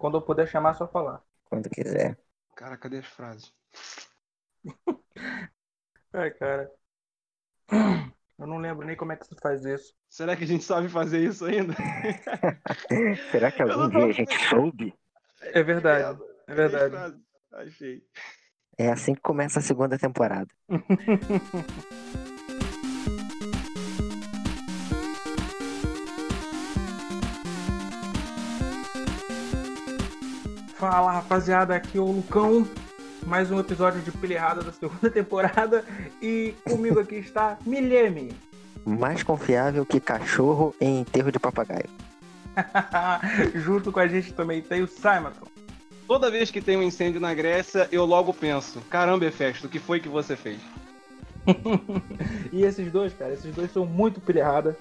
Quando eu puder chamar, é só falar. Quando quiser. Cara, cadê as frases? Ai, cara. Eu não lembro nem como é que você faz isso. Será que a gente sabe fazer isso ainda? Será que algum dia a gente soube? É verdade. É verdade. Achei. É assim que começa a segunda temporada. Fala rapaziada, aqui é o Lucão. Mais um episódio de Pilha Errada da segunda temporada. E comigo aqui está Mileme. Mais confiável que cachorro em enterro de papagaio. Junto com a gente também tem o Simonton. Toda vez que tem um incêndio na Grécia, eu logo penso: caramba, Hefesto, o que foi que você fez? E esses dois, cara, esses dois são muito Pilha Errada.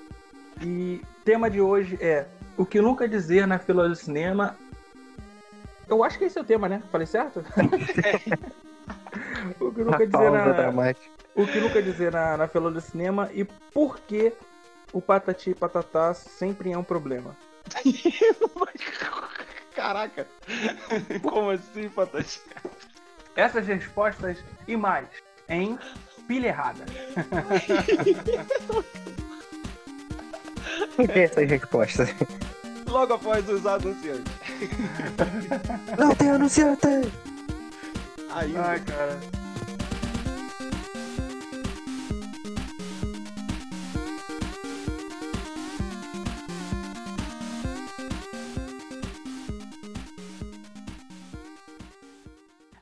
E o tema de hoje é o que nunca dizer na fila do cinema. Eu acho que esse é o tema, né? Falei certo? o que nunca A dizer pausa na, dramática. o que nunca dizer na, na fila do cinema e por que o patati e patatá sempre é um problema. Caraca! Como assim, Patati? Essas respostas e mais em pilha errada. Por que essas respostas? Logo após os anunciantes. Não tem anunciante! Ainda. Ai, cara.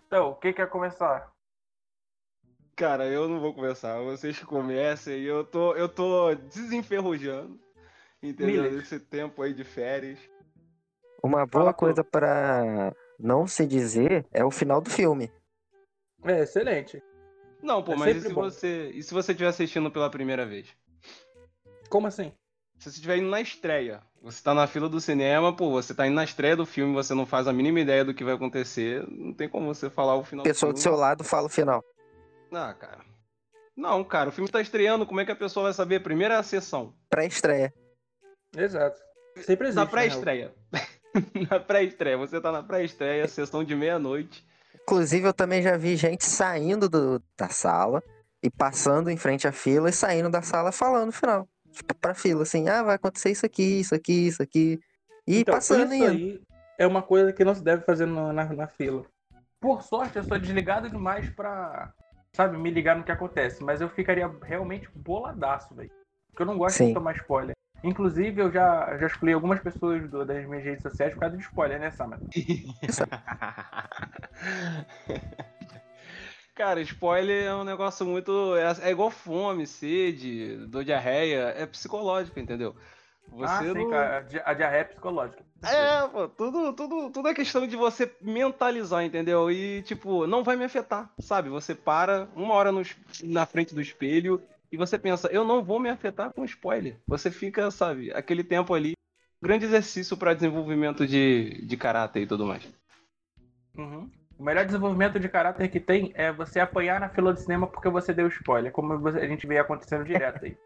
Então, o que quer começar? Cara, eu não vou começar. Vocês comecem e eu tô, eu tô desenferrujando. Entendeu? Esse tempo aí de férias. Uma Fala boa tu. coisa pra não se dizer é o final do filme. É, excelente. Não, pô, É mas e sempre se bom. você. E se você estiver assistindo pela primeira vez? Como assim? Se você estiver indo na estreia, você tá na fila do cinema, pô, você tá indo na estreia do filme, você não faz a mínima ideia do que vai acontecer, não tem como você falar o final Pessoa do do seu lado fala o final. Ah, cara. Não, cara, o filme tá estreando, como é que a pessoa vai saber? Primeira é a sessão. Pré-estreia. Exato. Sempre existe. Na né, pré-estreia. na pré-estreia. Você tá na pré-estreia, sessão de meia-noite. Inclusive, eu também já vi gente saindo do- da sala e passando em frente à fila e saindo da sala falando o final. Tipo, pra fila, assim, ah, vai acontecer isso aqui, isso aqui, isso aqui. E Então, passando isso aí é uma coisa que não se deve fazer na, na, na fila. Por sorte, eu sou desligado demais pra, sabe, me ligar no que acontece. Mas eu ficaria realmente boladaço, velho. Porque eu não gosto Sim. de tomar spoiler. Inclusive, eu já, já excluí algumas pessoas do- das minhas redes sociais por causa de spoiler, né, Samuel? Cara, spoiler é um negócio muito. É, é igual fome, sede, dor diarreia. É psicológico, entendeu? Você ah, sim, não. cara. A di- A diarreia é psicológica. É, pô, tudo, tudo, tudo é questão de você mentalizar, entendeu? E, tipo, não vai me afetar, sabe? Você para uma hora no na frente do espelho e você pensa, eu não vou me afetar com spoiler. Você fica, sabe, aquele tempo ali. Grande exercício para desenvolvimento de, de caráter e tudo mais. Uhum. O melhor desenvolvimento de caráter que tem é você apanhar na fila do cinema porque você deu spoiler, como a gente vê acontecendo direto aí.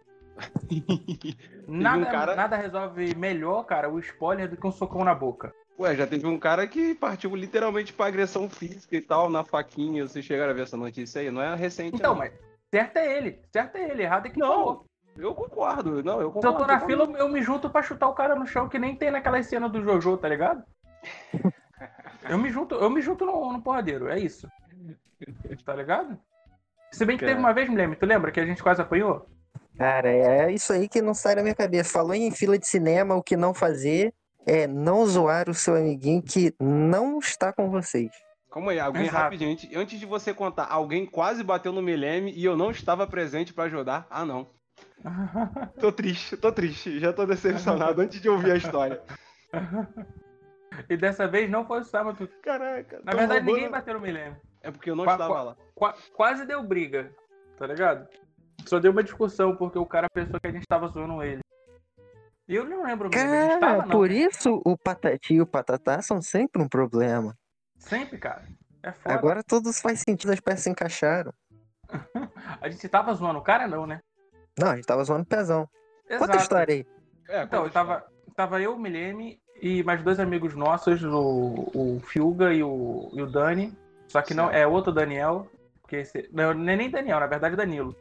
Nada, um cara- nada resolve melhor, cara, o spoiler do que um socão na boca. Ué, já teve um cara que partiu literalmente pra agressão física e tal, na faquinha. Vocês chegaram a ver essa notícia aí? Não é recente, Então, não. mas certo é ele, certo é ele, errado é que Não, falou. Eu concordo, não, eu Se concordo. eu tô na totalmente. fila, eu me junto pra chutar o cara no chão, que nem tem naquela cena do Jojo, tá ligado? Eu me junto, eu me junto no, no porradeiro, é isso. Tá ligado? Se bem que teve Cara. uma vez, me lembro, tu lembra que a gente quase apanhou? Cara, é isso aí que não sai da minha cabeça. Falou em fila de cinema, o que não fazer é não zoar o seu amiguinho que não está com vocês. Calma aí, alguém Exato. rapidinho. Antes, de você contar, alguém quase bateu no Milene e eu não estava presente pra ajudar. Ah, não. Tô triste, tô triste. Já tô decepcionado antes de ouvir a história. e dessa vez não foi o sábado. Caraca. Na verdade, roubando- ninguém bateu no Milênio. É porque eu não Qua- estava qua- lá. Qua- quase deu briga, tá ligado? Só deu uma discussão porque o cara pensou que a gente tava zoando ele. E eu não lembro mesmo, a gente Cara, tava, não. por isso o Patati e o Patatá são sempre um problema. Sempre, cara. É foda. Agora todos faz sentido, as peças se encaixaram. A gente tava zoando o cara, não, né? Não, a gente tava zoando o pezão. Conta a Exato. história aí. É, Então, eu tava, tava eu, o Milene e mais dois amigos nossos, o, o Fiuga e o, e o Dani. Só que não Certo. é outro Daniel. Porque esse, não, não é nem Daniel, na verdade é Danilo.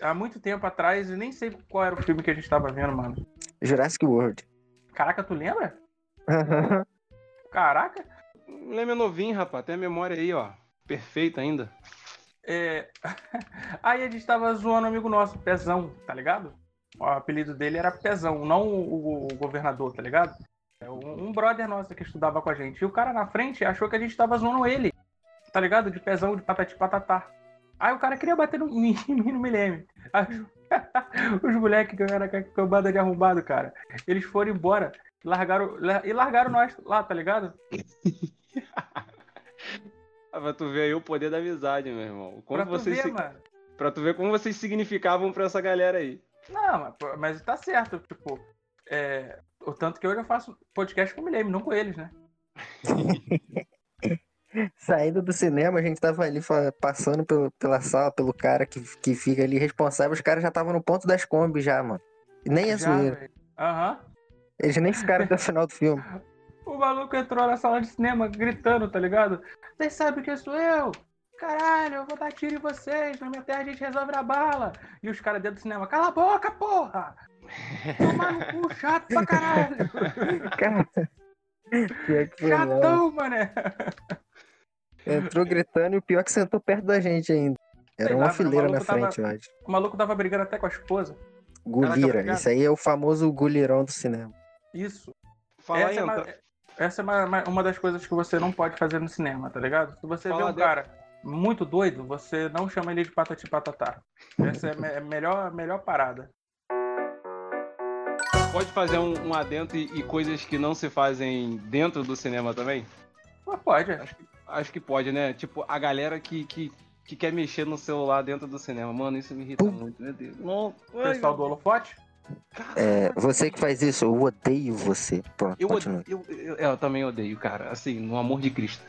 Há muito tempo atrás, eu nem sei qual era o filme que a gente tava vendo, mano. Jurassic World. Caraca, tu lembra? Caraca! Leme é novinho, rapaz. Tem a memória aí, ó. Perfeita ainda. É... Aí a gente tava zoando um amigo nosso, Pezão, tá ligado? O apelido dele era Pezão, não o, o governador, tá ligado? É um, um brother nosso que estudava com a gente. E o cara na frente achou que a gente tava zoando ele, tá ligado? De Pezão, de patati patatá. Aí o cara queria bater no, mim no Milene. Os- Os moleques que era com a banda de arrombado, cara, eles foram embora largaram, e largaram nós lá, tá ligado? Ah, pra tu ver aí o poder da amizade, meu irmão. Como Pra tu vocês ver, se- mano. Pra tu ver como vocês significavam pra essa galera aí. Não, mas, mas tá certo, tipo, é, o tanto que hoje eu faço podcast com o Milene, não com eles, né? Saindo do cinema, a gente tava ali passando pelo- pela sala, pelo cara que, que fica ali responsável. Os caras já estavam no ponto das Kombi já, mano. E nem é zoeira. Aham. Eles nem ficaram até o final do filme. O maluco entrou na sala de cinema gritando, tá ligado? Vocês sabem quem sou eu? Caralho, eu vou dar tiro em vocês. Na minha terra a gente resolve na bala. E os caras dentro do cinema, cala a boca, porra! Tomar no cu, chato pra caralho! Cara. Que foi mesmo. Chatão, mané! Entrou gritando e o pior é que sentou perto da gente ainda. Era Sei uma lá, fileira na maluco tava- frente, eu acho. O maluco tava brigando até com a esposa. Gulira. Isso aí é o famoso gulirão do cinema. Isso. Fala essa aí, é, uma, então. essa é uma, uma- das coisas que você não pode fazer no cinema, tá ligado? Se você Fala vê um cara muito doido, você não chama ele de patati patatá. Essa é a me- é melhor, melhor parada. Pode fazer um, um adendo e, e coisas que não se fazem dentro do cinema também? Mas pode. Acho que pode, né? Tipo, a galera que, que, que quer mexer no celular dentro do cinema. Mano, isso me irrita muito, meu Deus. Não, pessoal do holofote. É, você que faz isso, eu odeio você. Pronto, Eu, eu, eu, eu também odeio, cara. Assim, no amor de Cristo.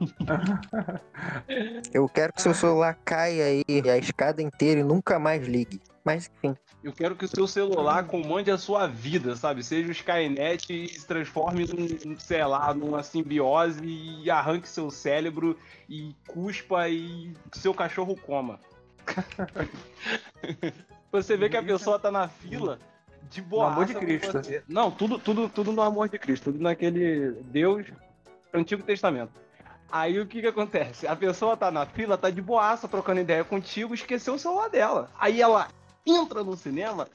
Eu quero que seu celular caia aí a escada inteira e nunca mais ligue. Mas enfim. Eu quero que o seu celular comande a sua vida, sabe? Seja o Skynet e se transforme num, sei lá, numa simbiose e arranque seu cérebro e cuspa e seu cachorro coma. Você vê que a pessoa tá na fila de boa. amor de Cristo. Não, tudo, tudo, tudo no amor de Cristo, tudo naquele Deus Antigo Testamento. Aí o que que acontece? A pessoa tá na fila, tá de boaça, trocando ideia contigo, esqueceu o celular dela. Aí ela entra no cinema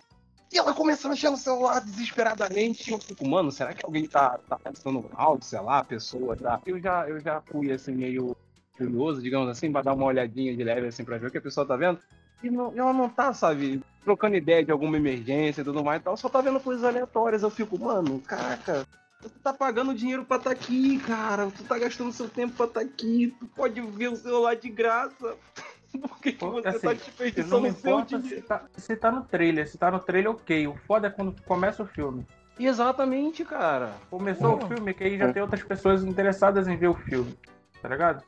e ela começa a mexer no celular desesperadamente. Eu fico, mano, será que alguém tá, tá pensando alto, sei lá, a pessoa tá. Eu já, eu já fui assim, meio curioso, digamos assim, pra dar uma olhadinha de leve assim pra ver o que a pessoa tá vendo. E não- ela não tá, sabe, trocando ideia de alguma emergência e tudo mais e tal, só tá vendo coisas aleatórias. Eu fico, mano, caraca, tu tá pagando dinheiro pra tá aqui, cara. Tu tá gastando seu tempo pra tá aqui. Tu pode ver o celular de graça. Por que, que você assim, tá desperdiçando o seu dinheiro? se tá, se tá no trailer. Se tá no trailer, ok. O foda é quando começa o filme. Exatamente, cara. Começou o filme, que aí já tem outras pessoas interessadas em ver o filme. Tá ligado?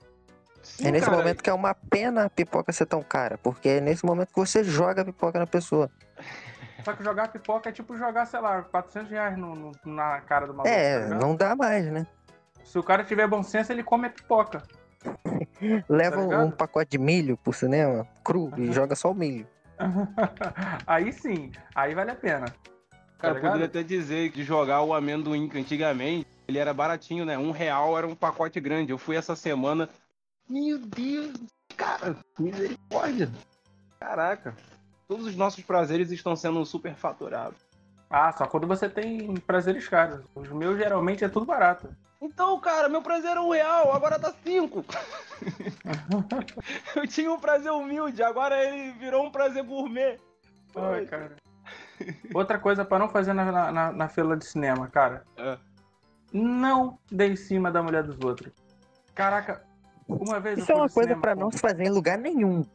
Sim, é nesse cara. momento que é uma pena a pipoca ser tão cara. Porque é nesse momento que você joga a pipoca na pessoa. Só que jogar pipoca é tipo jogar, sei lá, 400 reais no, no- na cara do maluco. tá É, ligado? não dá mais, né? Se o cara tiver bom senso, ele come a pipoca. Leva Tá um, pacote de milho pro cinema, cru, e joga só o milho. aí sim, aí vale a pena. Cara, tá eu poderia até dizer que jogar o amendoim, que antigamente ele era baratinho, né? Um real era um pacote grande. Eu fui essa semana. Meu Deus, cara, misericórdia. Caraca. Todos os nossos prazeres estão sendo superfaturados. Ah, só quando você tem prazeres caros. Os meus geralmente é tudo barato. Então, cara, meu prazer era um real, agora tá cinco. eu tinha um prazer humilde, agora ele virou um prazer gourmet. Ai, cara. Outra coisa pra não fazer na, na, na fila de cinema, cara. É. Não dê em cima da mulher dos outros. Caraca, uma vez Isso é uma coisa com- não se fazer em lugar nenhum.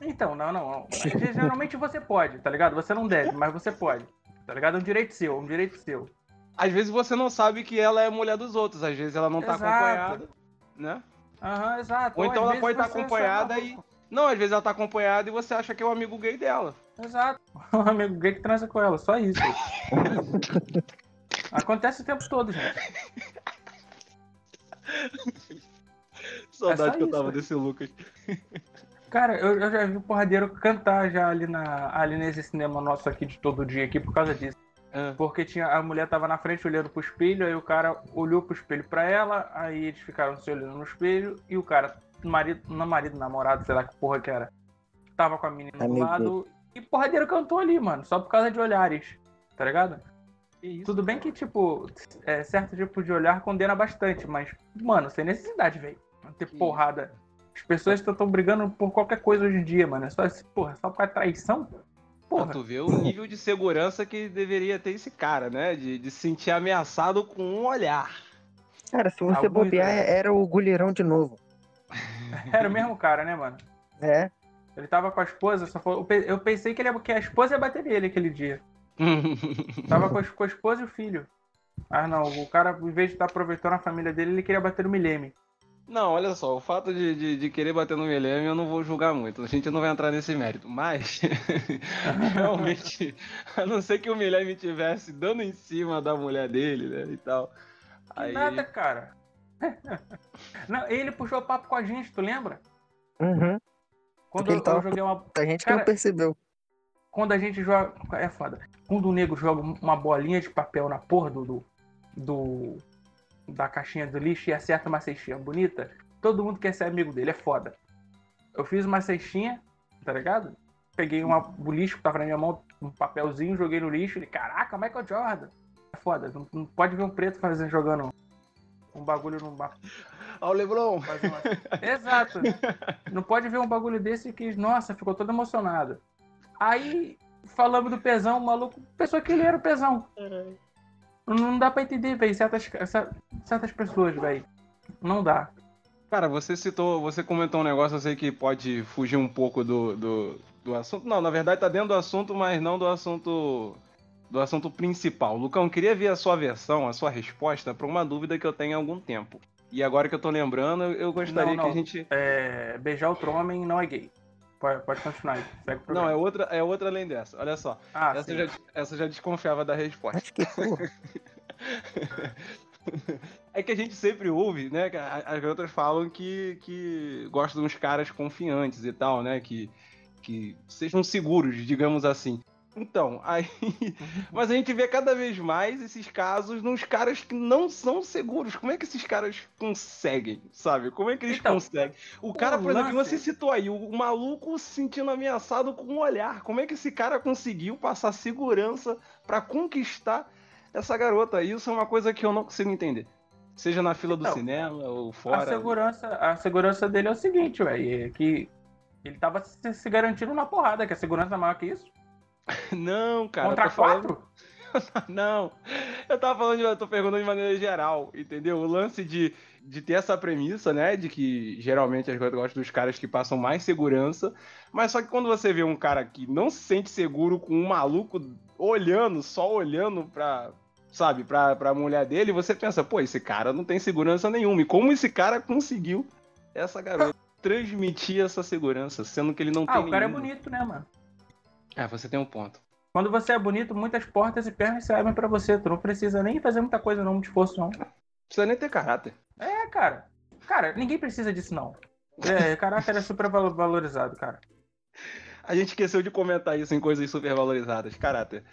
Então, não, não, não. Geralmente você pode, tá ligado? Você não deve, mas você pode. Tá ligado? É um direito seu, um direito seu. Às vezes você não sabe que ela é mulher dos outros, às vezes ela não tá Exato. acompanhada, né? Aham, exato. Ou às então ela vezes pode estar é só acompanhada e. Não, às vezes ela tá acompanhada e você acha que é o amigo gay dela. Exato. Um amigo gay que transa com ela, só isso. Acontece o tempo todo, gente. Saudade só que eu isso, tava velho. desse Lucas. Cara, eu, eu já vi o porradeiro cantar já ali, na, ali nesse cinema nosso aqui de todo dia aqui por causa disso. Ah, Porque tinha, a mulher tava na frente olhando pro espelho, aí o cara olhou pro espelho pra ela, aí eles ficaram se olhando no espelho, e o cara, marido, não marido, namorado, sei lá que porra que era, tava com a menina do Amigo lado, e o porradeiro cantou ali, mano, só por causa de olhares, tá ligado? isso? Tudo bem que, tipo, é, certo tipo de olhar condena bastante, mas, mano, sem necessidade, velho. Ter Que porrada. As pessoas estão brigando por qualquer coisa hoje em dia, mano. É só, esse- porra, só por causa traição? Pra Porra. tu ver o nível de segurança que deveria ter esse cara, né? De, de se sentir ameaçado com um olhar. Cara, se você Alguns, bobear, né? era o goleirão de novo. Era o mesmo cara, né, mano? É. Ele tava com a esposa, só foi... eu pe- eu pensei que, ele, ia- que a esposa ia bater nele aquele dia. Tava com a, com a esposa e o filho. Ah, não, o cara, em vez de estar aproveitando a família dele, ele queria bater no Milene. Não, olha só, o fato de, de, de querer bater no Milene eu não vou julgar muito. A gente não vai entrar nesse mérito. Mas, realmente, a não ser que o Milene tivesse dando em cima da mulher dele, né? E tal. Aí, nada, cara. não, ele puxou papo com a gente, tu lembra? Uhum. Quando Porque ele eu, tava eu joguei uma. A gente que Cara, não percebeu. Quando a gente joga. É foda. Quando o nego joga uma bolinha de papel na porra do. do, do- da caixinha do lixo e acerta uma cestinha bonita, todo mundo quer ser amigo dele, é foda. Eu fiz uma cestinha, tá ligado? Peguei uma, o lixo que tava na minha mão, um papelzinho, joguei no lixo. Ele, caraca, Michael Jordan. É foda. Não, não pode ver um preto fazendo, jogando um bagulho numa Ó, o Leblon! Uma- Exato. Não pode ver um bagulho desse que, nossa, ficou todo emocionado. Aí, falamos do pesão, o maluco pensou que ele era o pesão. Não dá pra entender, velho, certas, cer- certas pessoas, velho. Não dá. Cara, você citou, você comentou um negócio, eu sei que pode fugir um pouco do, do, do assunto. Não, na verdade tá dentro do assunto, mas não do assunto do assunto principal. Lucão, queria ver a sua versão, a sua resposta para uma dúvida que eu tenho há algum tempo. E agora que eu tô lembrando, eu- gostaria Não, que a não. gente. É, beijar outro homem não é gay. Pode, pode continuar aí. Segue o Não, programa. é outra, é outra além dessa. Olha só. Ah, essa, sim. já, essa já desconfiava da resposta. Acho que. É que a gente sempre ouve, né? As garotas falam que, que gostam de uns caras confiantes e tal, né? Que, que sejam seguros, digamos assim. Então, aí. Mas a gente vê cada vez mais esses casos nos caras que não são seguros. Como é que esses caras conseguem, sabe? Como é que eles Então, conseguem? O cara, o por exemplo, lance- você citou aí, o, o maluco se sentindo ameaçado com um olhar. Como é que esse cara conseguiu passar segurança pra conquistar essa garota? Isso é uma coisa que eu não consigo entender. Seja na fila do Então, cinema ou A fora. segurança, a segurança dele é o seguinte, velho. É que ele tava se, se garantindo na porrada, que a segurança é maior que isso. Não, cara. eu Contra tô falando- quatro? Não, eu tava falando, de, eu tô perguntando de maneira geral, entendeu? O lance de, de ter essa premissa, né? De que geralmente as coisas gostam dos caras que passam mais segurança, mas só que quando você vê um cara que não se sente seguro com um maluco olhando, só olhando pra, sabe, pra, pra mulher dele, você pensa, pô, esse cara não tem segurança nenhuma. E como esse cara conseguiu essa garota transmitir essa segurança, sendo que ele não Ah, tem o cara é bonito, né, mano? É, você tem um ponto. Quando você é bonito, muitas portas e pernas se abrem pra você. Tu não precisa nem fazer muita coisa, não, muito esforço, não. Precisa nem ter caráter. É, cara. Cara, ninguém precisa disso, não. É, caráter é super valo- valorizado, cara. A gente esqueceu de comentar isso em coisas super valorizadas. Caráter.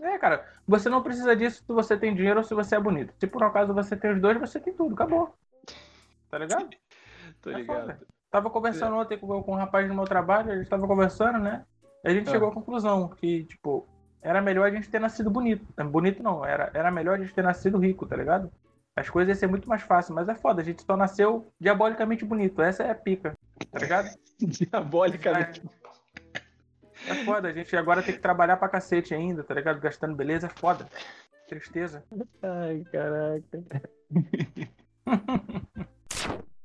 É, cara, você não precisa disso se você tem dinheiro ou se você é bonito. Se por um acaso você tem os dois, você tem tudo, acabou. Tá ligado? Tô É ligado. foda. Tava conversando ontem com, com um rapaz no meu trabalho, a gente tava conversando, né? A gente Ah. chegou à conclusão que, tipo, era melhor a gente ter nascido bonito. É, Bonito não, era, era melhor a gente ter nascido rico, tá ligado? As coisas iam ser muito mais fácil, mas é foda, a gente só nasceu diabolicamente bonito. Essa é a pica, tá ligado? Diabolicamente. É foda, a gente agora tem que trabalhar pra cacete ainda, tá ligado? Gastando beleza, é foda. Tristeza. Ai, caraca.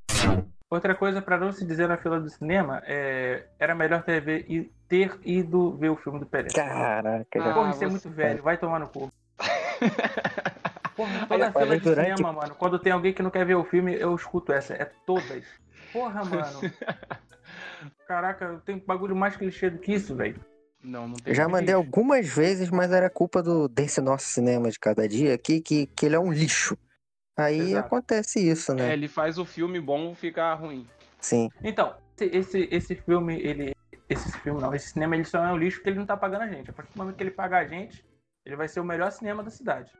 Outra coisa pra não se dizer na fila do cinema é era melhor ter, ve- i- ter ido ver o filme do Pelé. Caraca, já. Ah, Porra, isso é você- muito velho, vai tomar no cu. Porra, Olha, toda fila falei de durante- cinema, mano. Quando tem alguém que não quer ver o filme, eu escuto essa. É todas. Porra, mano. Caraca, tem bagulho mais clichê do que isso, velho. Não, não tem Eu já que mandei algumas vezes, mas era culpa do, desse nosso cinema de cada dia aqui, que, que ele é um lixo. Aí Exato. acontece isso, É, né? ele faz o filme bom ficar ruim. Sim. Então, esse, esse, esse filme, ele. Esse filme não, esse cinema ele só é um lixo porque ele não tá pagando a gente. A partir do momento que ele pagar a gente, ele vai ser o melhor cinema da cidade.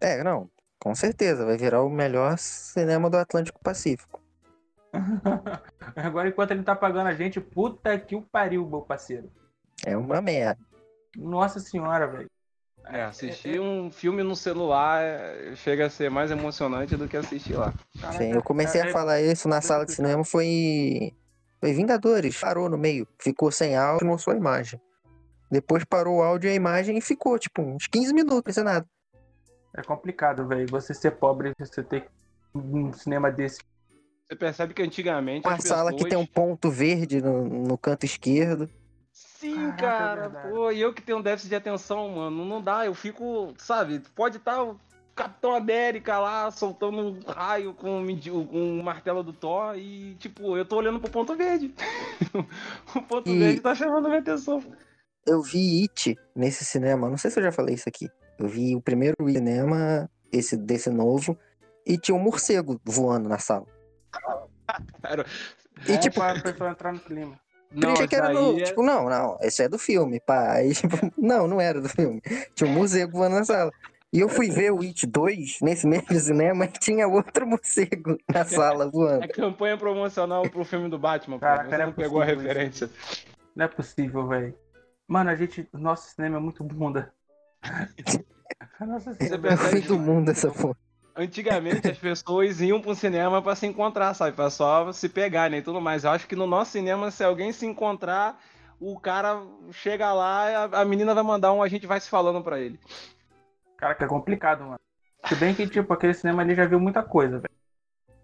É, não. Com certeza, vai virar o melhor cinema do Atlântico Pacífico. Agora, enquanto ele tá pagando a gente, puta que o pariu, meu parceiro. É uma merda. Nossa senhora, velho. É, assistir um filme no celular é, chega a ser mais emocionante do que assistir lá. Caraca, Sim, eu comecei é- a falar isso na sala de cinema, foi. Foi Vingadores. Parou no meio. Ficou sem áudio, não só a imagem. Depois parou o áudio e a imagem e ficou, tipo, uns 15 minutos sem nada. É complicado, velho. Você ser pobre, você ter um cinema desse. Você percebe que antigamente Uma as sala que pessoas... tem um ponto verde no, no canto esquerdo. Sim, Caraca, é cara. verdade. Pô, e eu que tenho um déficit de atenção, mano. Não dá, eu fico, sabe? Pode estar o Capitão América lá soltando um raio com, o martelo do Thor e, tipo, eu tô olhando pro ponto verde. o ponto E- verde tá chamando minha atenção. Eu vi It nesse cinema, não sei se eu já falei isso aqui. Eu vi o primeiro cinema, esse desse novo, e tinha um morcego voando na sala. Cara, E, Bom tipo, pra pessoa entrar no clima. Não, achei que isso era do. é- Tipo, não, não, esse é do filme, pá. Aí, tipo, não, não era do filme. Tinha um morcego voando na sala. E eu fui ver o It 2 nesse mesmo cinema e tinha outro morcego na sala voando. é campanha promocional pro filme do Batman, pô. Caraca, Você não é não pegou a referência. Não é possível, velho. Mano, a gente. Nosso cinema é muito bunda. Nossa Você senhora. percebe Fim do mundo essa porra. Antigamente as pessoas iam pro cinema pra se encontrar, sabe? Pra só se pegar, né? E tudo mais. Eu acho que no nosso cinema, se alguém se encontrar, o cara chega lá, a, a menina vai mandar um, a gente vai se falando pra ele. Caraca, é complicado, mano. Se bem que, tipo, aquele cinema ali já viu muita coisa, velho.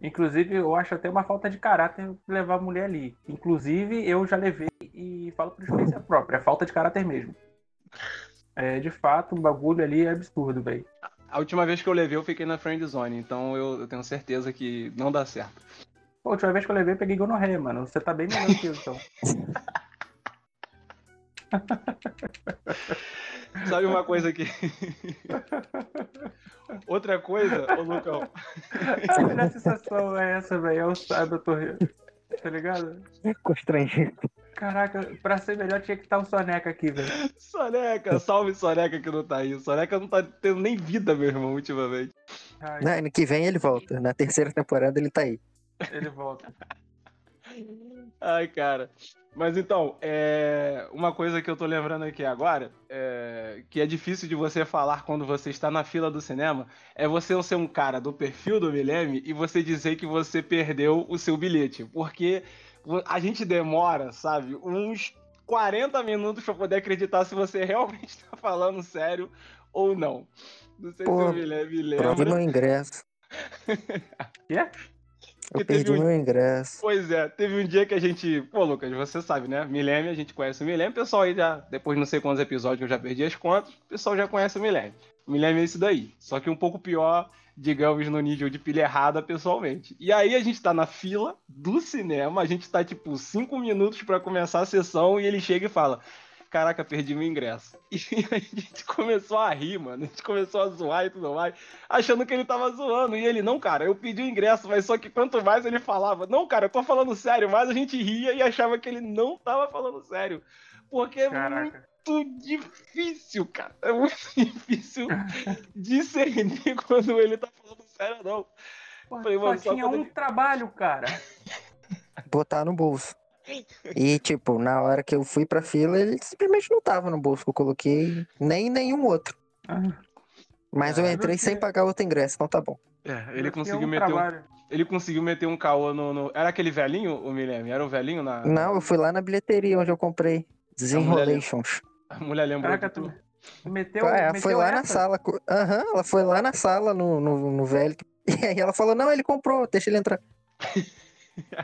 Inclusive, eu acho até uma falta de caráter levar a mulher ali. Inclusive, eu já levei e falo por experiência própria. É falta de caráter mesmo. É, de fato, o bagulho ali é absurdo, velho. A última vez que eu levei, eu fiquei na friend zone, então eu, eu tenho certeza que não dá certo. Pô, a última vez que eu levei, eu peguei gonorreia, mano. Você tá bem melhor que eu, então. Sabe uma coisa que. Outra coisa, ô Lucão, A melhor sensação é essa, velho. É o sábado, Torre. Tá ligado? Constrangido. Caraca, pra ser melhor tinha que estar o Soneca aqui, velho. Soneca, salve Soneca que não tá aí. Soneca não tá tendo nem vida, meu irmão, ultimamente. Ai, Não, ano que vem ele volta. Na terceira temporada ele tá aí. ele volta. Ai, cara. Mas então, é... uma coisa que eu tô lembrando aqui agora, é... que é difícil de você falar quando você está na fila do cinema, é você ser um cara do perfil do Milene e você dizer que você perdeu o seu bilhete. Porque a gente demora, sabe, uns 40 minutos pra poder acreditar se você realmente tá falando sério ou não. Não sei Pô, se o Perdi lembra. meu ingresso. Quê? Eu perdi teve um- meu ingresso. Pois é, teve um dia que a gente. Pô, Lucas, você sabe, né? Milênio, a gente conhece o Milênio. O pessoal aí já, depois de não sei quantos episódios eu já perdi as contas, o pessoal já conhece o Milênio. O Milênio é isso daí. Só que um pouco pior, digamos, no nível de pilha errada pessoalmente. E aí a gente tá na fila do cinema, a gente tá tipo cinco minutos pra começar a sessão e ele chega e fala. Caraca, perdi meu ingresso. E a gente começou a rir, mano. A gente começou a zoar e tudo mais achando que ele tava zoando. E ele, não, cara, eu pedi o ingresso, mas só que quanto mais ele falava, não, cara, eu tô falando sério, mais a gente ria e achava que ele não tava falando sério. Porque Caraca. Muito difícil, cara. É muito difícil discernir quando ele tá falando sério ou não. Pô, Falei, só mano, só tinha um ele- trabalho, cara. Botar no bolso. E, tipo, na hora que eu fui pra fila, ele simplesmente não tava no bolso que eu coloquei, nem nenhum outro. Ah, Mas eu É, entrei sem pagar outro ingresso, então tá bom. É, ele conseguiu um meter um, ele conseguiu meter um caô no, no- Era aquele velhinho, o Milene? Era o velhinho na. Não, eu fui lá na bilheteria onde eu comprei. Desenrolations. A mulher lembrou Caraca, de tu meteu, É, meteu foi lá na essa? sala. co- Aham, ela foi lá na sala, no, no, no velho. E aí ela falou, não, ele comprou, deixa ele entrar.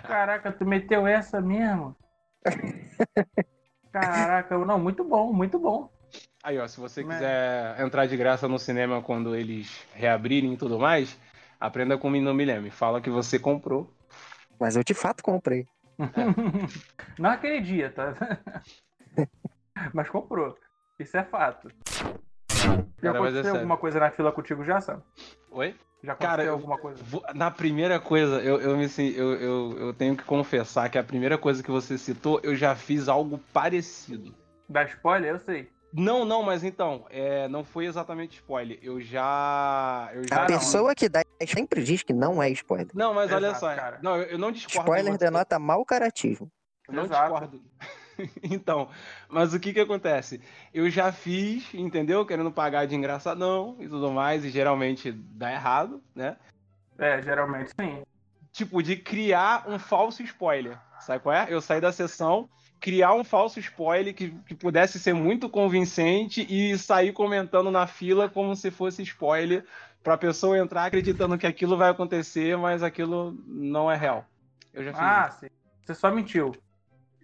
Caraca, tu meteu essa mesmo? Caraca, não, muito bom, muito bom. Aí, ó, se você Mas- quiser entrar de graça no cinema quando eles reabrirem e tudo mais, aprenda com o Mino Mileme. Fala que você comprou. Mas eu de fato comprei. Não aquele dia, tá? Mas comprou. Isso é fato. Já Cara, é aconteceu sério. alguma coisa na fila contigo já, Sam? Oi? Já aconteceu Cara, alguma coisa? Na primeira coisa, eu, eu, me, eu, eu, eu tenho que confessar que a primeira coisa que você citou, eu já fiz algo parecido. Da spoiler, eu sei. Não, não, mas então, é, não foi exatamente spoiler. Eu já. Eu já A pessoa que dá sempre diz que não é spoiler. Não, mas olha Exato, só. cara. Não, eu, eu não discordo. Spoiler denota mau caratismo. Eu Não Exato. discordo. então, mas o que que acontece? Eu já fiz, entendeu? Querendo pagar de engraçadão e tudo mais, e geralmente dá errado, né? É, geralmente sim. Tipo, de criar um falso spoiler. Sabe qual é? Eu saí da sessão, criar um falso spoiler que, que pudesse ser muito convincente e sair comentando na fila como se fosse spoiler pra pessoa entrar acreditando que aquilo vai acontecer, mas aquilo não é real. Eu já fiz Ah, sim. Você só mentiu.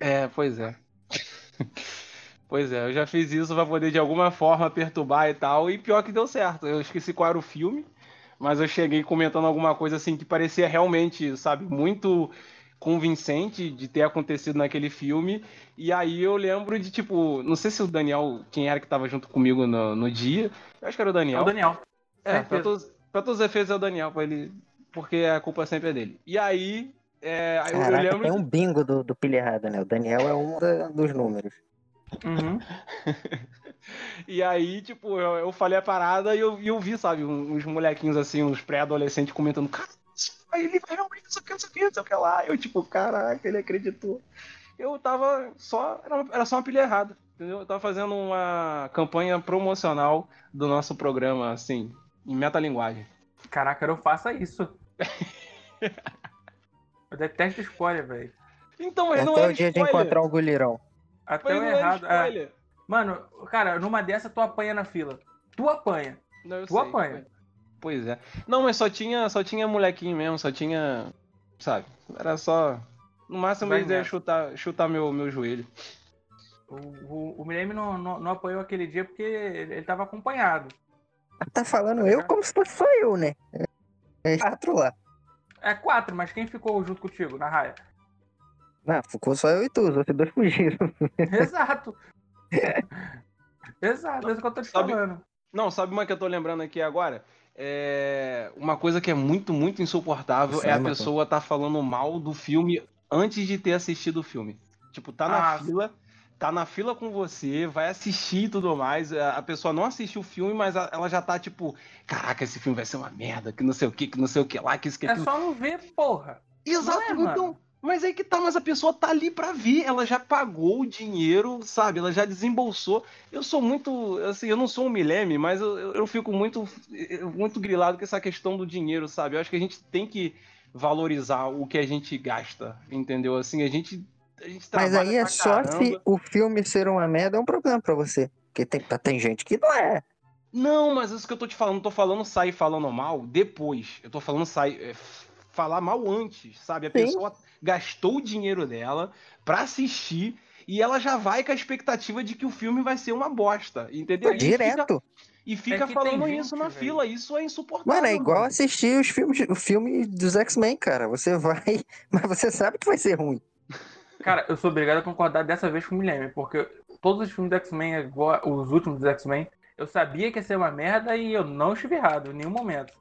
É, pois é. Pois é, eu já fiz isso pra poder de alguma forma perturbar e tal, e pior que deu certo. Eu esqueci qual era o filme, mas eu cheguei comentando alguma coisa assim que parecia realmente, sabe, muito convincente de ter acontecido naquele filme. E aí eu lembro de, tipo, não sei se o Daniel, quem era que tava junto comigo no, no dia, eu acho que era o É Daniel. o Daniel. É, pra todos, pra todos os efeitos é o Daniel, pra ele, porque a culpa sempre é dele. E aí, é, aí eu- eu Caraca, lembro... tem um bingo do, do pilha errada, né? O Daniel é um da- dos números. Uhum. E aí, tipo, eu, eu falei a parada e eu, eu vi, sabe, uns molequinhos assim, uns pré-adolescentes comentando, cara, aí ele vai realmente, não sei o que, não sei o que, não sei o que lá. Eu, tipo, caraca, ele acreditou. Eu tava só, era, era só uma pilha errada, entendeu? Eu tava fazendo uma campanha promocional do nosso programa, assim, em metalinguagem. Caraca, não faça isso. eu detesto spoiler, velho. Então, mas não Até era o dia de spoiler. encontrar um gulirão. Até Mas o não era errado. é. spoiler. Mano, cara, numa dessa tu apanha na fila. Tu apanha. Não, eu Tu sei, apanha. Pois é. Não, mas só tinha, só tinha molequinho mesmo, só tinha. Sabe? Era só. No máximo Vai eles iam chutar, chutar meu, meu joelho. O, o, o não, não, não apoiou aquele dia porque ele, ele tava acompanhado. Tá falando eu como se fosse só eu, né? É quatro lá. É quatro, mas quem ficou junto contigo na raia? Não, ficou só eu e tu, os outros dois fugiram. Exato. Exato, é isso que eu tô te Sabe- falando. Não, sabe uma que eu tô lembrando aqui agora? É. Uma coisa que é muito, muito insuportável Isso é é a uma pessoa tá falando mal do filme antes de ter assistido o filme. Tipo, tá na Ah, fila. Tá na fila com você, vai assistir e tudo mais. A a pessoa não assistiu o filme, mas ela já tá tipo, caraca, esse filme vai ser uma merda, que não sei o que, que não sei o que lá, que isso que É aquilo. só não ver, porra. Exato, é, então. Mas aí que tá, mas a pessoa tá ali pra ver, ela já pagou o dinheiro, sabe? Ela já desembolsou. Eu sou muito, assim, eu não sou um mileme, mas eu, eu- eu fico muito, muito grilado com essa questão do dinheiro, sabe? Eu acho que a gente tem que valorizar o que a gente gasta, entendeu? Assim, a gente, a gente Mas aí é só caramba. se o filme ser uma merda, é um problema pra você. Porque tem, tá- tem gente que não é. Não, mas isso que eu tô te falando, não tô falando sair falando mal depois. Eu tô falando sair, é, falar mal antes, sabe? A Sim. pessoa gastou o dinheiro dela pra assistir e ela já vai com a expectativa de que o filme vai ser uma bosta, entendeu? E fica, Direto. e fica É que tem falando gente, isso na velho. fila, isso é insuportável. Mano, é igual mano. assistir os filmes, o filme dos X-Men, cara. Você vai, mas você sabe que vai ser ruim. Cara, eu sou obrigado a concordar dessa vez com o Milene, porque todos os filmes do X-Men, os últimos dos X-Men, eu sabia que ia ser uma merda e eu não estive errado em nenhum momento.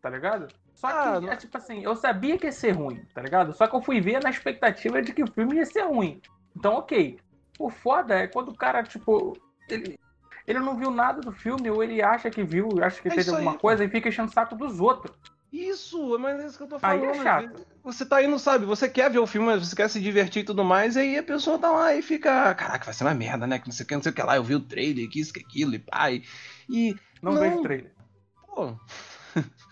Tá ligado? Só que, Ah, não- é tipo assim, eu sabia que ia ser ruim, tá ligado? Só que eu fui ver na expectativa de que o filme ia ser ruim. Então, ok. O foda é quando o cara, tipo, ele, ele não viu nada do filme, ou ele acha que viu, acha que É aí, alguma pô. coisa e fica enchendo o saco dos outros. Isso, mas é isso que eu tô Aí falando. é às chato. Você tá indo, sabe? Você quer ver o filme, mas você quer se divertir e tudo mais, e aí a pessoa tá lá e fica, caraca, vai ser uma merda, né? Que não sei o que, não sei o que lá, eu vi o trailer, que isso, que aquilo, e pai. E, Não, Não. vejo trailer. pô.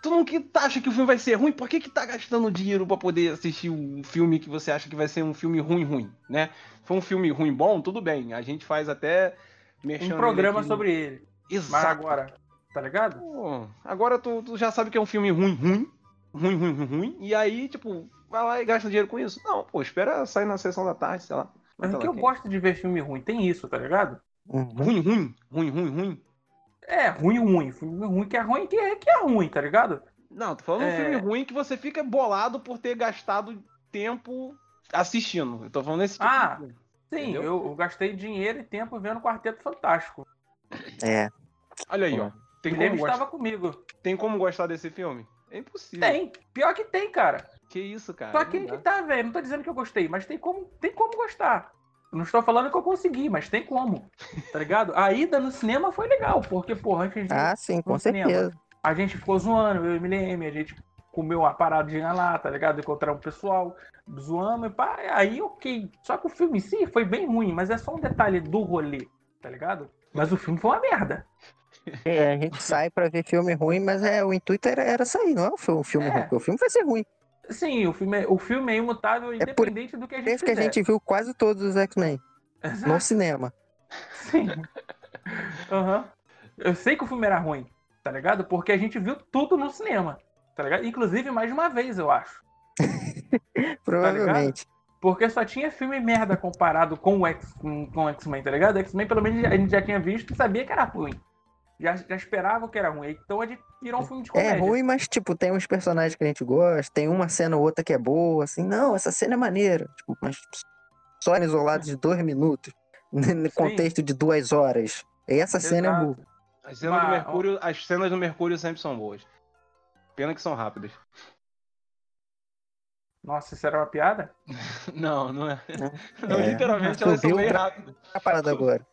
Tu não que tá, acha que o filme vai ser ruim? Por que que tá gastando dinheiro pra poder assistir um filme que você acha que vai ser um filme ruim, ruim, né? Foi um filme ruim bom, tudo bem. A gente faz até Um programa sobre ele. Mas Exato. agora, tá ligado? Pô, agora tu, tu já sabe que é um filme ruim, ruim, ruim, ruim, ruim, ruim, e aí, tipo, vai lá e gasta dinheiro com isso. Não, pô, espera sair na sessão da tarde, sei lá. Mas o que eu quem. gosto de ver filme ruim tem isso, tá ligado? Uhum. Ruim, ruim, ruim, ruim, ruim. É, ruim, ruim. Filme ruim que é ruim que é, que é ruim, tá ligado? Não, tô falando É. um filme ruim que você fica bolado por ter gastado tempo assistindo. Eu tô falando desse tipo Ah, de. Sim, eu, eu gastei dinheiro e tempo vendo Quarteto Fantástico. É. Olha aí, ó. Tem o como, estava comigo. tem como gostar desse filme? É impossível. Tem. Pior que tem, cara. Que isso, cara? Só não que tá, velho. Não tô dizendo que eu gostei, mas tem como, tem como gostar. Não estou falando que eu consegui, mas tem como. Tá ligado? A ida no cinema foi legal, porque, porra, antes de. Ah, sim, com No cinema. certeza. A gente ficou zoando, eu e o MLM, a gente comeu uma paradinha lá, tá ligado? Encontrar um pessoal, zoamos e pá, aí ok. Só que o filme em si foi bem ruim, mas é só um detalhe do rolê, tá ligado? Mas o filme foi uma merda. É, a gente sai pra ver filme ruim, mas é, o intuito era, era sair, não é um filme, É. ruim, porque o filme vai ser ruim. Sim, o filme é, o filme é imutável, por independente do que a gente isso que a gente viu quase todos os X-Men no cinema. Sim. Aham. Eu sei que o filme era ruim, tá ligado? Porque a gente viu tudo no cinema, tá ligado? Inclusive mais de uma vez, eu acho. Provavelmente. Porque só tinha filme merda comparado com o X, com, com o X-Men, tá ligado? X-Men, pelo menos, a gente já tinha visto e sabia que era ruim. Já, já esperava que era ruim. Então a gente virou um filme de comédia. É ruim, mas tipo, tem uns personagens que a gente gosta, tem uma cena ou outra que é boa, assim, não, essa cena é maneira. Tipo, mas só isolados de dois minutos, no contexto de duas horas. E essa cena é Exato. boa. As cenas, do Mercúrio, as cenas do Mercúrio sempre são boas. Pena que são rápidas. Nossa, isso era uma piada? Não, não é. Não. Não, É. literalmente elas são bem rápidas. A parada agora.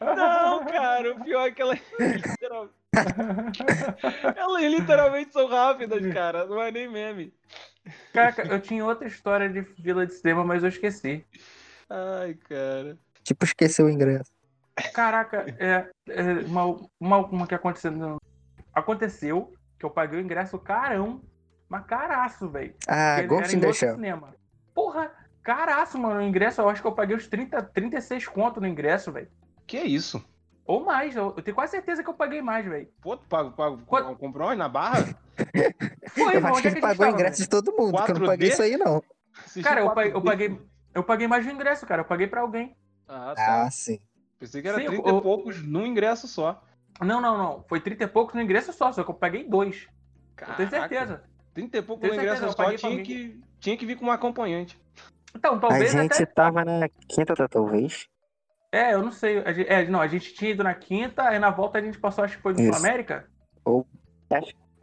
Não, cara, o pior é que elas literal- elas literalmente são rápidas, cara. Não é nem meme. Caraca, eu tinha outra história de fila de cinema, mas eu esqueci. Ai, cara. Tipo, esqueceu o ingresso. Caraca, é, é uma, uma, uma que aconteceu. no- Aconteceu que eu paguei o ingresso carão, mas caraço, velho. Ah, Ghost in the Shell. cinema. Porra, caraço, mano. O ingresso, eu acho que eu paguei os 30, 36 conto no ingresso, velho. Que isso? Ou mais, eu, eu tenho quase certeza que eu paguei mais, velho. Pô, tu pago, pago, Quanto- comprou onde? na barra? Foi, Eu mas acho que é ele pagou o ingresso de todo mundo, que eu não 4D? paguei isso aí, não. Assistiu Cara, eu, 4D? paguei, eu paguei. Eu paguei mais de um ingresso, cara. Eu paguei pra alguém. Ah, tá. Ah, sim. Pensei que era Sim, 30 eu- e poucos num ingresso só. Não, não, não. Foi 30 e poucos no ingresso só, só que eu paguei dois. Eu tenho Caraca, certeza. 30 e poucos Tenho no ingresso certeza, eu só, tinha que, tinha que vir com um acompanhante. Então, A talvez gente até. tava na quinta, talvez. É, eu não sei. A gente, é, não, a gente tinha ido na quinta, aí na volta a gente passou, acho que foi no Isso. Sul América.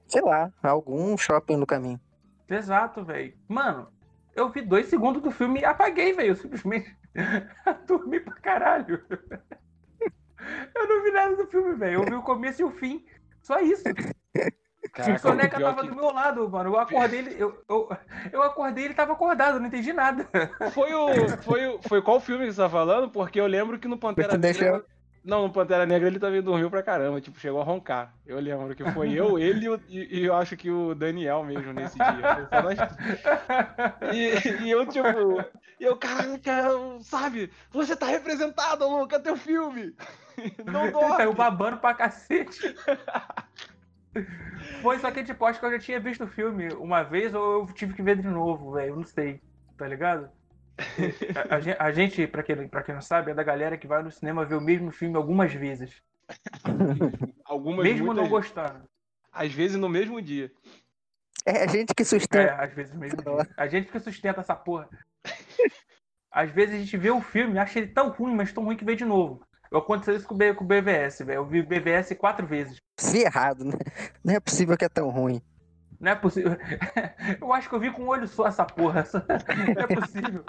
Sei lá, algum shopping no caminho. Exato, velho. Mano, eu vi dois segundos do filme e apaguei, velho. Eu simplesmente dormi pra caralho. Eu não vi nada do filme, velho. Eu vi o começo e o fim. Só isso. O Caraca, Soneca pior tava que- do meu lado, mano. Eu acordei ele. Eu, eu, eu acordei ele tava acordado, eu não entendi nada. Foi o. Foi, o, foi qual filme que você tá falando? Porque eu lembro que no Pantera Deixa Negra. eu- Não, no Pantera Negra ele também dormiu pra caramba, tipo, chegou a roncar. Eu lembro que foi eu, ele e o- e, eu acho que o Daniel mesmo nesse dia. E, e eu, tipo, e eu, caraca, sabe? Você tá representado, Lu, cadê o filme? Não dorme. Saiu babando pra cacete. Foi, só que tipo, acho que eu já tinha visto o filme uma vez ou eu tive que ver de novo, velho. Eu não sei, tá ligado? A, a gen- a gente, pra quem, pra quem não sabe, é da galera que vai no cinema ver o mesmo filme algumas vezes. Algumas mesmo muitas, não gostando. Às vezes no mesmo dia. É a gente que É, sustenta. às vezes mesmo. dia. A gente que sustenta essa porra. Às vezes a gente vê o filme, acha ele tão ruim, mas tão ruim que vê de novo. Aconteceu isso com o BVS, velho. Eu vi o BVS quatro vezes. Vi errado, né? Não é possível que é tão ruim. Não é possível. Eu acho que eu vi com um olho só essa porra. Não é possível.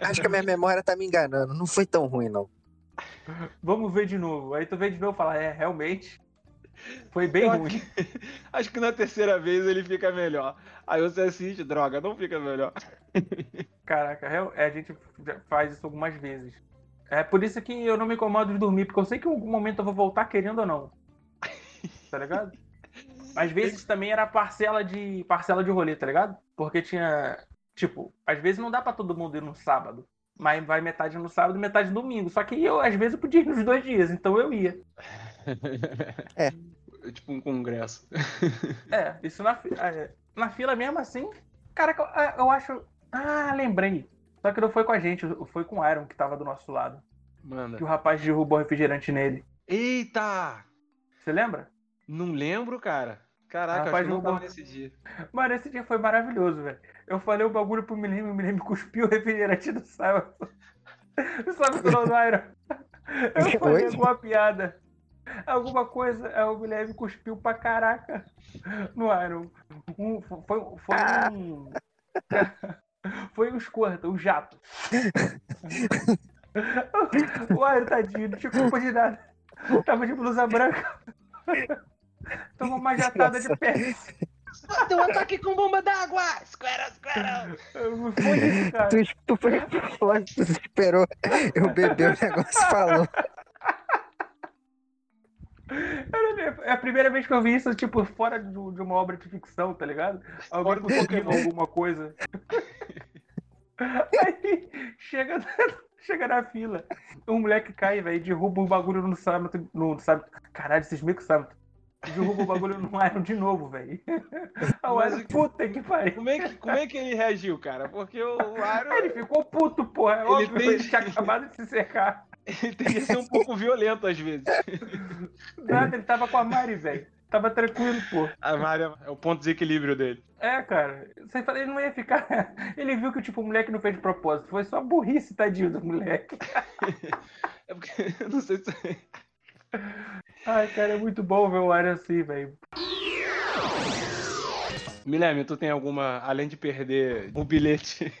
Acho que a minha memória tá me enganando. Não foi tão ruim, não. Vamos ver de novo. Aí tu vê de novo e fala, é, realmente. Foi bem ruim. Acho que na terceira vez ele fica melhor. Aí você assiste, droga, não fica melhor. Caraca, é, a gente faz isso algumas vezes. É por isso que eu não me incomodo de dormir, porque eu sei que em algum momento eu vou voltar querendo ou não. Tá ligado? Às vezes também era parcela de parcela de rolê, tá ligado? Porque tinha, tipo, às vezes não dá pra todo mundo ir no sábado, mas vai metade no sábado e metade no domingo. Só que eu às vezes eu podia ir nos dois dias, então eu ia. É. Tipo um congresso. É, isso na, fi- é, na fila mesmo assim. Cara, eu, é, eu acho. Ah, lembrei. Só que não foi com a gente, foi com o Iron que tava do nosso lado. Manda. Que o rapaz derrubou refrigerante nele. Eita! Você lembra? Não lembro, cara. Caraca, Rapaz, acho que eu não tava nesse dia. Mano, esse dia foi maravilhoso, velho. Eu falei o bagulho pro Milene, o Milene cuspiu o refrigerante do Simon. O Simon falou do Iron. Eu falei alguma piada. Alguma coisa, aí o Guilherme cuspiu pra caraca no Iron. Um, foi, foi um. Foi um escorta, um jato. O Iron, tadinho, não tinha culpa de nada. Tava de blusa branca. Tomou uma jatada de pé. Tem um ataque com bomba d'água! Squirrel, squirrel! Foi isso, cara. Tu, tu foi lógico, tu esperou eu beber o negócio e falou. É a primeira vez que eu vi isso, tipo, fora de, uma obra de ficção, tá ligado? Alguém conseguindo Pokémon. alguma coisa. Aí chega, chega na fila. Um moleque cai, velho, derruba o bagulho no Samito. No, sabe? Caralho, esses micos Samito. Derruba o bagulho no Iron de novo, velho. O Iron, puta que pariu. Como é que, como é que ele reagiu, cara? Porque o Iron Ele ficou puto, porra. É Ele óbvio, tem- ele tinha acabado de se secar. Ele tem que ser um pouco violento às vezes. Nada, ele tava com a Mari, velho. Tava tranquilo, pô. A Maria é o ponto de desequilíbrio dele. É, cara. Você fala, ele não ia ficar. Ele viu que tipo, o moleque não fez de propósito. Foi só burrice, tadinho do moleque. É porque, eu não sei se... Ai, cara, é muito bom ver o Iron assim, velho. Guilherme, tu tem alguma, além de perder o bilhete,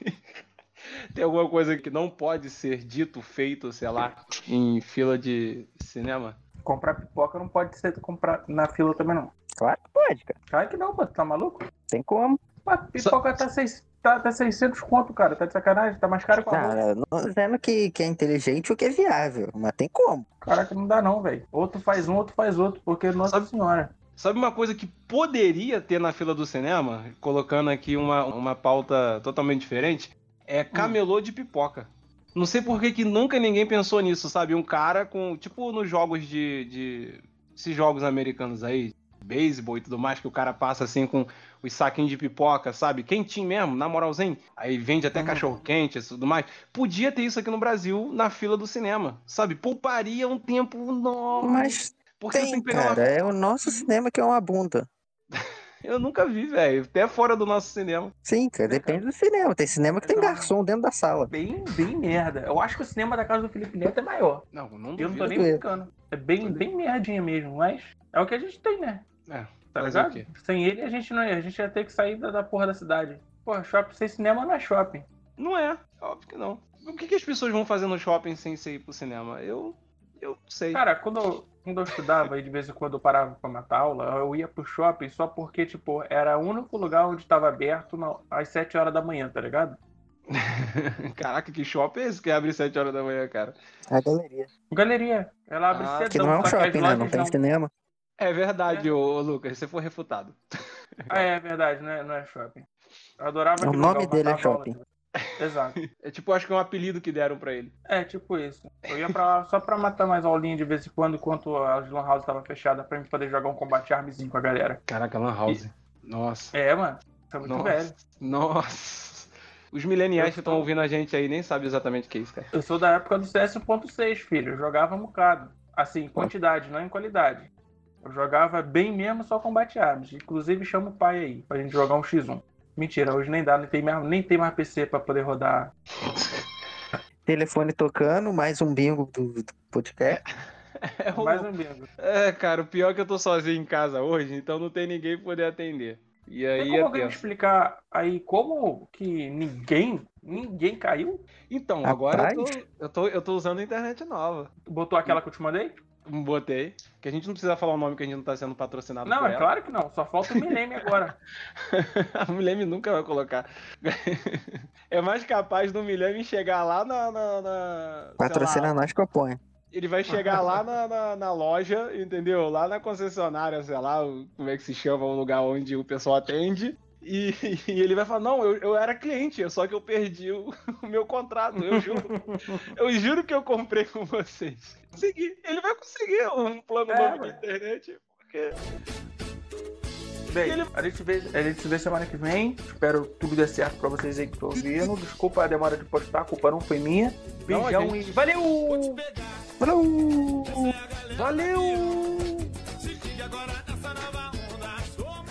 tem alguma coisa que não pode ser dito, feito, sei lá, em fila de cinema? Comprar pipoca não pode ser comprar na fila também, não. Claro que pode, cara. Claro que não, pô. Tu tá maluco? Tem como. Pô, pipoca tá, seis, tá, tá 600 conto, cara. Tá de sacanagem. Tá mais caro que a. Cara, não tô dizendo que, que é inteligente ou que é viável, mas tem como. Caraca, não dá não, velho. Outro faz um, outro faz outro. Porque, nossa Sabe- senhora. Sabe uma coisa que poderia ter na fila do cinema, colocando aqui uma, uma pauta totalmente diferente? É camelô de pipoca. Não sei por que, que nunca ninguém pensou nisso, sabe? Um cara com. Tipo nos jogos de. de esses jogos americanos aí, beisebol e tudo mais, que o cara passa assim com os saquinhos de pipoca, sabe? Quentinho mesmo, na moralzinho. Aí vende até Uhum. cachorro-quente e tudo mais. Podia ter isso aqui no Brasil, na fila do cinema, sabe? Pouparia um tempo enorme. Mas porque tem, pegar uma cara. É o nosso cinema que é uma bunda. Eu nunca vi, velho. Até fora do nosso cinema. Sim, cara, depende do cinema. Tem cinema que tem garçom dentro da sala. Bem, bem merda. Eu acho que o cinema da casa do Felipe Neto é maior. Não, não Eu não tô nem brincando. É bem, bem merdinha mesmo, mas é o que a gente tem, né? É, Tá o ligado? Sem ele a gente não ia. A gente ia ter que sair da, da porra da cidade. Porra, shopping sem cinema não é shopping. Não é, óbvio que não. O que, que as pessoas vão fazer no shopping sem ir pro cinema? Eu. Eu sei. Cara, quando eu, quando eu estudava e de vez em quando eu parava pra matar aula, eu ia pro shopping só porque, tipo, era o único lugar onde tava aberto na- às 7 horas da manhã, tá ligado? Caraca, que shopping é esse que abre 7 horas da manhã, cara? A galeria. Galeria. Ela abre Ah, cedão, Que não é um shopping, né? Não tem não- cinema. É verdade, ô, Lucas, você foi refutado. Ah, é verdade, não é, não é shopping. Eu adorava O nome dele é matava aula. Exato. É tipo, acho que é um apelido que deram pra ele. É, tipo isso. Eu ia pra lá só pra matar mais aulinha de vez em quando, enquanto as lan house tava fechada, pra mim poder jogar um combate armezinho com a galera. Caraca, Lan House. Nossa. É, mano. Tá muito Nossa. velho. Nossa. Os mileniais que estão ouvindo a gente aí nem sabem exatamente o que é isso, cara. Eu sou da época do CS 1.6, filho. Eu jogava um bocado. Assim, em quantidade, não em qualidade. Eu jogava bem mesmo só combate armas. Inclusive, chama o pai aí pra gente jogar um X1. Mentira, hoje nem dá, nem tem mais, nem tem mais PC pra poder rodar. Telefone tocando, mais um bingo do, do podcast. É, o- Mais um bingo. é, cara, o pior é que eu tô sozinho em casa hoje, então não tem ninguém pra poder atender. E Tem aí como é alguém me explicar aí como que ninguém, ninguém caiu? Então, agora eu tô, Rapaz. eu, tô, eu tô usando a internet nova. Botou aquela que eu te mandei? Botei. Que a gente não precisa falar o nome que a gente não tá sendo patrocinado Não, por é ela. claro que não. Só falta o Millennium agora. a Milene nunca vai colocar. é mais capaz do Milene chegar lá na. na, na Patrocina lá, nós que eu ponho. ele vai chegar lá na, na, na loja, entendeu? Lá na concessionária, sei lá, o- como é que se chama o lugar onde o pessoal atende. E, e ele vai falar, não, eu, eu era cliente, só que eu perdi o, o meu contrato, eu juro. eu juro que eu comprei com vocês. Consegui. Ele vai conseguir um plano É, novo de mano. internet, porque Bem, Ele- a, gente vê, a gente se vê semana que vem. Espero tudo dê certo pra vocês aí que estão ouvindo. Desculpa a demora de postar, a culpa não foi minha. Não, Beijão gente- e valeu! Falou! valeu!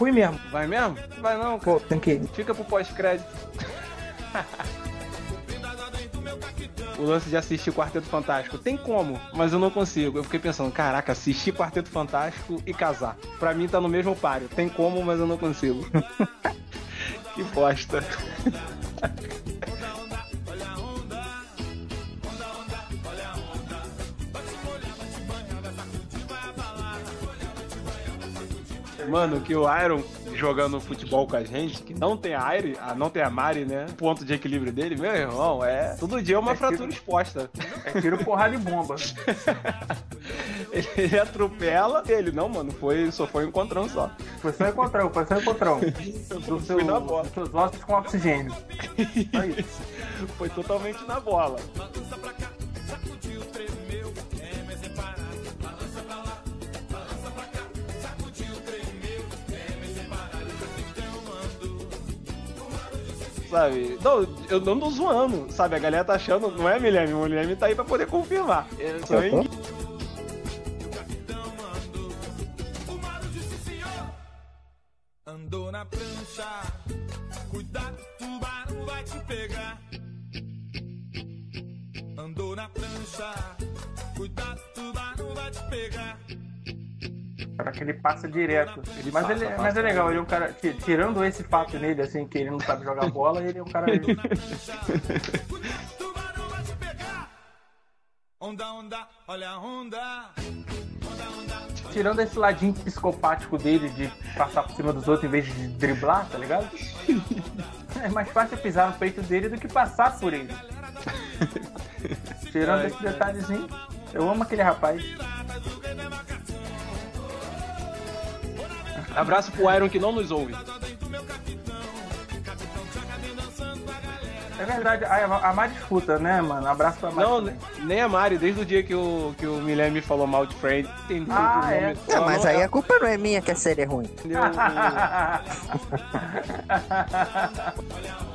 Fui mesmo. Vai mesmo? Vai não, Pô, tem que ir. Fica pro pós-crédito. o lance de assistir Quarteto Fantástico. Tem como, mas eu não consigo. Eu fiquei pensando, caraca, assistir Quarteto Fantástico e casar. Pra mim tá no mesmo páreo. Tem como, mas eu não consigo. que bosta. Mano, que o Iron jogando futebol com a gente, que não tem a Aire, ah, não tem a Mari, né? O ponto de equilíbrio dele, meu irmão, é. Todo dia é uma É fratura tiro- exposta. É tiro, porrada e bomba. Ele atropela. Ele, não, mano, foi, só foi um encontrão só. Foi só encontrão, foi só encontrão. Eu Do seu, na bola. dos seus ossos com oxigênio. Isso. Foi totalmente na bola. Sabe? Não, eu não tô zoando, sabe? A galera tá achando, não é Milene, o Milene tá aí pra poder confirmar. É só passa direto. Ele mas, passa, ele, passa. mas é legal, ele é um cara. ti- Tirando esse fato nele, assim, que ele não sabe jogar bola, ele é um cara. Onda, onda, olha a onda. Tirando esse ladinho psicopático dele de passar por cima dos outros em vez de driblar, tá ligado? É mais fácil pisar no peito dele do que passar por ele. Tirando esse detalhezinho, eu amo aquele rapaz. Abraço pro Iron que não nos ouve. É verdade, a, a Mari escuta, né, mano? Abraço pra Mari. Não, também. nem a Mari, desde o dia que o, que o Milene me falou mal de Friend. Entendi Ah, o nome. é? É, Só mas não- aí a culpa não é minha que a série é ruim. entendeu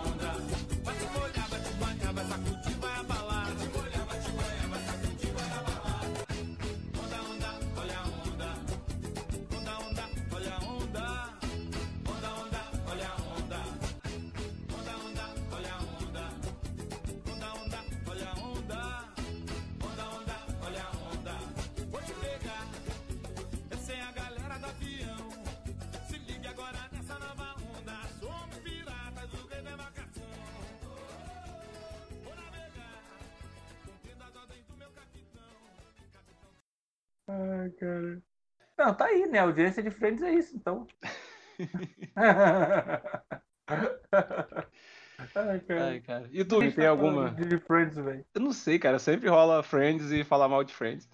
Não, tá aí, né? A audiência de Friends é isso, então. Ai, cara. Ai, cara. E tu, tem alguma? De Friends, velho. Eu não sei, cara. Sempre rola Friends e falar mal de Friends.